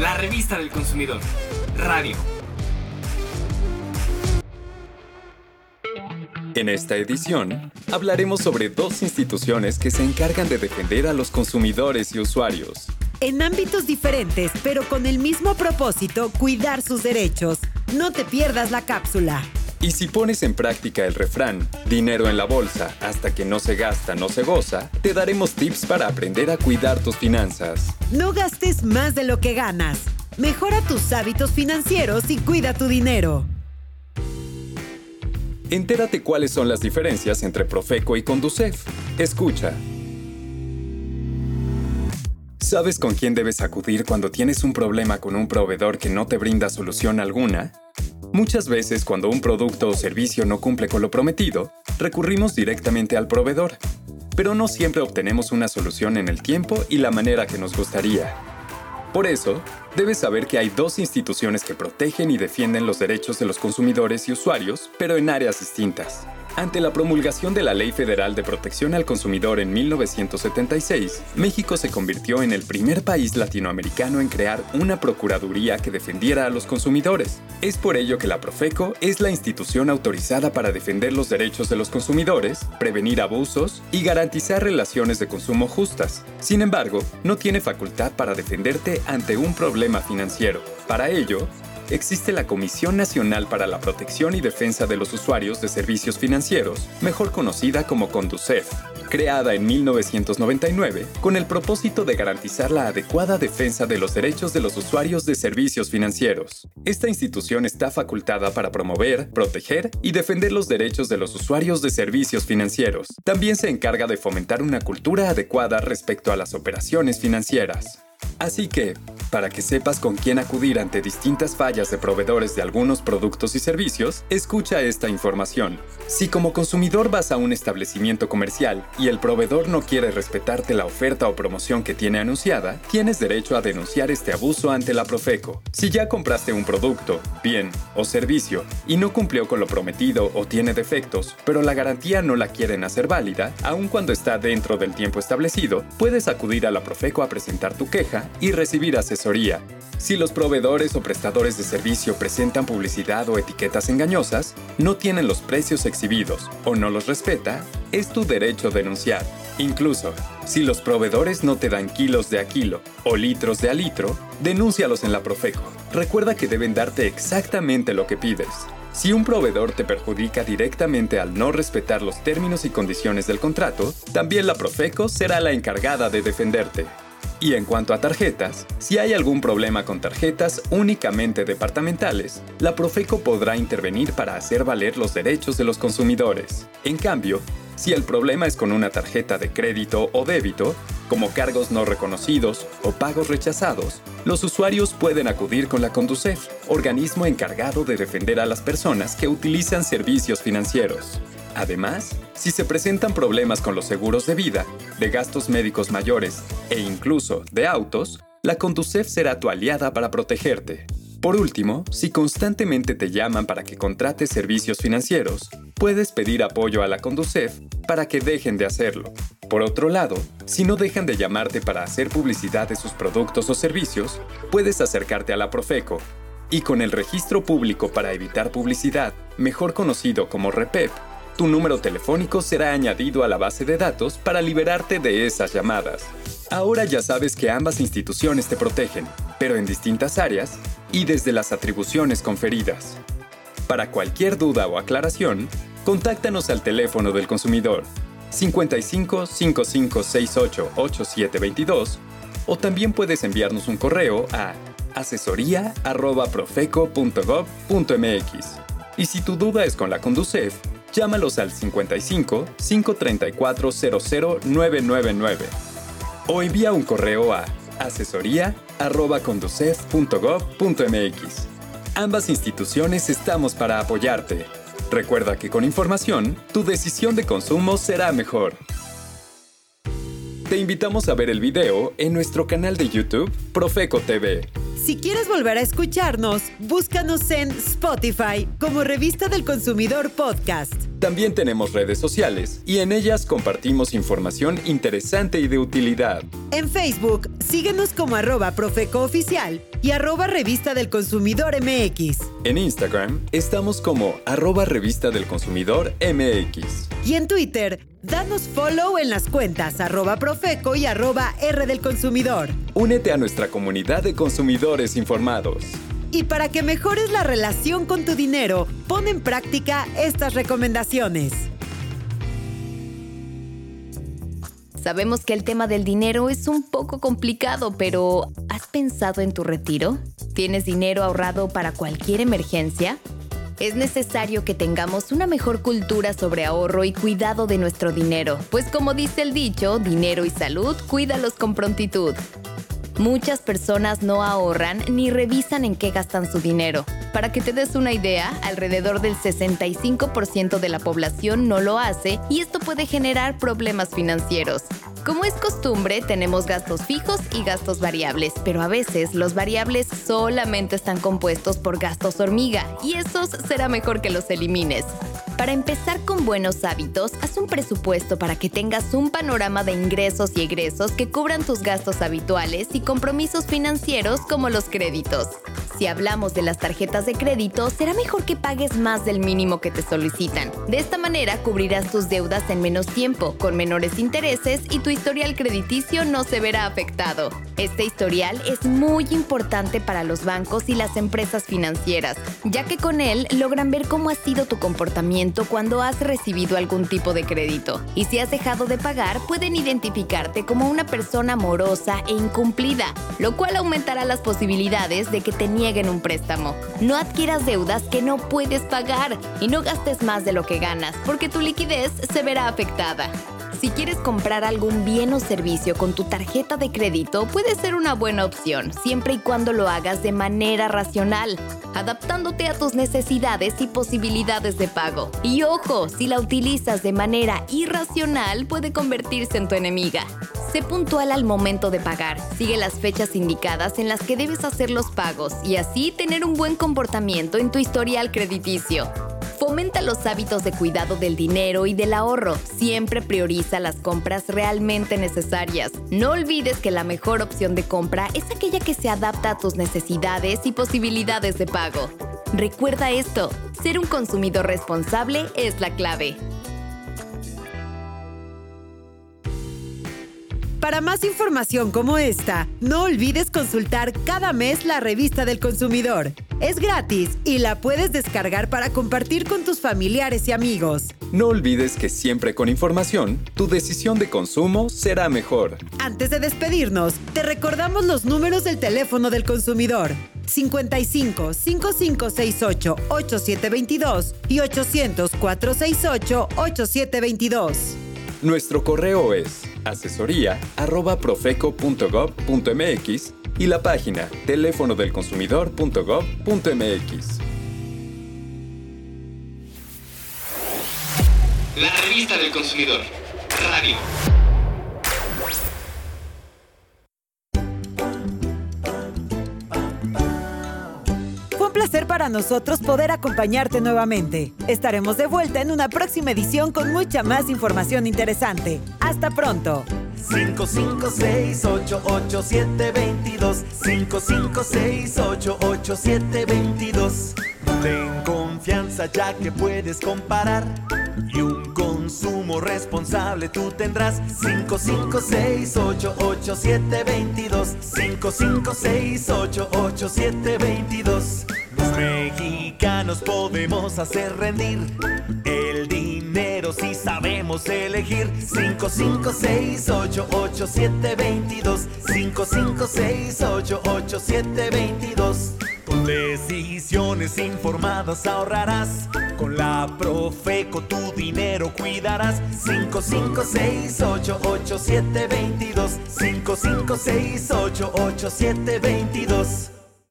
La revista del consumidor. Radio. En esta edición, hablaremos sobre dos instituciones que se encargan de defender a los consumidores y usuarios. En ámbitos diferentes, pero con el mismo propósito, cuidar sus derechos. No te pierdas la cápsula. Y si pones en práctica el refrán, dinero en la bolsa, hasta que no se gasta, no se goza, te daremos tips para aprender a cuidar tus finanzas. No gastes más de lo que ganas. Mejora tus hábitos financieros y cuida tu dinero. Entérate cuáles son las diferencias entre Profeco y Conducef. Escucha. ¿Sabes con quién debes acudir cuando tienes un problema con un proveedor que no te brinda solución alguna? Muchas veces cuando un producto o servicio no cumple con lo prometido, recurrimos directamente al proveedor, pero no siempre obtenemos una solución en el tiempo y la manera que nos gustaría. Por eso, debes saber que hay dos instituciones que protegen y defienden los derechos de los consumidores y usuarios, pero en áreas distintas. Ante la promulgación de la Ley Federal de Protección al Consumidor en 1976, México se convirtió en el primer país latinoamericano en crear una Procuraduría que defendiera a los consumidores. Es por ello que la Profeco es la institución autorizada para defender los derechos de los consumidores, prevenir abusos y garantizar relaciones de consumo justas. Sin embargo, no tiene facultad para defenderte ante un problema financiero. Para ello, existe la Comisión Nacional para la Protección y Defensa de los Usuarios de Servicios Financieros, mejor conocida como CONDUCEF, creada en 1999 con el propósito de garantizar la adecuada defensa de los derechos de los usuarios de servicios financieros. Esta institución está facultada para promover, proteger y defender los derechos de los usuarios de servicios financieros. También se encarga de fomentar una cultura adecuada respecto a las operaciones financieras. Así que, para que sepas con quién acudir ante distintas fallas de proveedores de algunos productos y servicios, escucha esta información. Si como consumidor vas a un establecimiento comercial y el proveedor no quiere respetarte la oferta o promoción que tiene anunciada, tienes derecho a denunciar este abuso ante la Profeco. Si ya compraste un producto, bien o servicio y no cumplió con lo prometido o tiene defectos, pero la garantía no la quieren hacer válida, aun cuando está dentro del tiempo establecido, puedes acudir a la Profeco a presentar tu queja y recibir asesoría. Si los proveedores o prestadores de servicio presentan publicidad o etiquetas engañosas, no tienen los precios exhibidos o no los respeta, es tu derecho denunciar. Incluso, si los proveedores no te dan kilos de a kilo o litros de a litro, denúncialos en la Profeco. Recuerda que deben darte exactamente lo que pides. Si un proveedor te perjudica directamente al no respetar los términos y condiciones del contrato, también la Profeco será la encargada de defenderte. Y en cuanto a tarjetas, si hay algún problema con tarjetas únicamente departamentales, la Profeco podrá intervenir para hacer valer los derechos de los consumidores. En cambio, si el problema es con una tarjeta de crédito o débito, como cargos no reconocidos o pagos rechazados, los usuarios pueden acudir con la Conducef, organismo encargado de defender a las personas que utilizan servicios financieros. Además, si se presentan problemas con los seguros de vida, de gastos médicos mayores e incluso de autos, la Conducef será tu aliada para protegerte. Por último, si constantemente te llaman para que contrates servicios financieros, puedes pedir apoyo a la Conducef para que dejen de hacerlo. Por otro lado, si no dejan de llamarte para hacer publicidad de sus productos o servicios, puedes acercarte a la Profeco y con el registro público para evitar publicidad, mejor conocido como REPEP, tu número telefónico será añadido a la base de datos para liberarte de esas llamadas. Ahora ya sabes que ambas instituciones te protegen, pero en distintas áreas y desde las atribuciones conferidas. Para cualquier duda o aclaración, contáctanos al teléfono del consumidor 55 5568 8722 o también puedes enviarnos un correo a asesoría@profeco.gov.mx. Y si tu duda es con la Conducef, llámalos al 55 534 00999 o envía un correo a asesoría arroba conducef.gov.mx. Ambas instituciones estamos para apoyarte. Recuerda que con información, tu decisión de consumo será mejor. Te invitamos a ver el video en nuestro canal de YouTube Profeco TV. Si quieres volver a escucharnos, búscanos en Spotify como Revista del Consumidor Podcast. También tenemos redes sociales y en ellas compartimos información interesante y de utilidad. En Facebook, síguenos como arroba Profeco Oficial y arroba Revista del Consumidor MX. En Instagram estamos como arroba Revista del Consumidor MX. Y en Twitter, danos follow en las cuentas arroba Profeco y arroba R del Consumidor. Únete a nuestra comunidad de consumidores informados. Y para que mejores la relación con tu dinero, pon en práctica estas recomendaciones. Sabemos que el tema del dinero es un poco complicado, pero ¿has pensado en tu retiro? ¿Tienes dinero ahorrado para cualquier emergencia? Es necesario que tengamos una mejor cultura sobre ahorro y cuidado de nuestro dinero, pues como dice el dicho, dinero y salud, cuídalos con prontitud. Muchas personas no ahorran ni revisan en qué gastan su dinero. Para que te des una idea, alrededor del 65% de la población no lo hace y esto puede generar problemas financieros. Como es costumbre, tenemos gastos fijos y gastos variables, pero a veces los variables solamente están compuestos por gastos hormiga y esos será mejor que los elimines. Para empezar con buenos hábitos, haz un presupuesto para que tengas un panorama de ingresos y egresos que cubran tus gastos habituales y compromisos financieros como los créditos. Si hablamos de las tarjetas de crédito, será mejor que pagues más del mínimo que te solicitan. De esta manera cubrirás tus deudas en menos tiempo, con menores intereses y tu historial crediticio no se verá afectado. Este historial es muy importante para los bancos y las empresas financieras, ya que con él logran ver cómo ha sido tu comportamiento cuando has recibido algún tipo de crédito. Y si has dejado de pagar, pueden identificarte como una persona morosa e incumplida, lo cual aumentará las posibilidades de que te nieguen un préstamo. No adquieras deudas que no puedes pagar y no gastes más de lo que ganas, porque tu liquidez se verá afectada. Si quieres comprar algún bien o servicio con tu tarjeta de crédito, puede ser una buena opción, siempre y cuando lo hagas de manera racional, adaptándote a tus necesidades y posibilidades de pago. Y ojo, si la utilizas de manera irracional, puede convertirse en tu enemiga. Sé puntual al momento de pagar, sigue las fechas indicadas en las que debes hacer los pagos y así tener un buen comportamiento en tu historial crediticio. Fomenta los hábitos de cuidado del dinero y del ahorro. Siempre prioriza las compras realmente necesarias. No olvides que la mejor opción de compra es aquella que se adapta a tus necesidades y posibilidades de pago. Recuerda esto, ser un consumidor responsable es la clave. Para más información como esta, no olvides consultar cada mes la revista del consumidor. Es gratis y la puedes descargar para compartir con tus familiares y amigos. No olvides que siempre con información, tu decisión de consumo será mejor. Antes de despedirnos, te recordamos los números del teléfono del consumidor. 55 5568 8722 y 800 468 8722. Nuestro correo es asesoría@profeco.gov.mx y la página teléfono del consumidor.gov.mx. La revista del consumidor. Radio. Para nosotros poder acompañarte nuevamente. Estaremos de vuelta en una próxima edición con mucha más información interesante. Hasta pronto. 556-887-22 556-887-22 Ten confianza ya que puedes comparar Y un consumo responsable tú tendrás 556-887-22 556-887-22 Los mexicanos podemos hacer rendir el dinero si sabemos elegir 556-887-22 556-887-22 Con decisiones informadas ahorrarás Con la Profeco tu dinero cuidarás. 55688722. 55688722.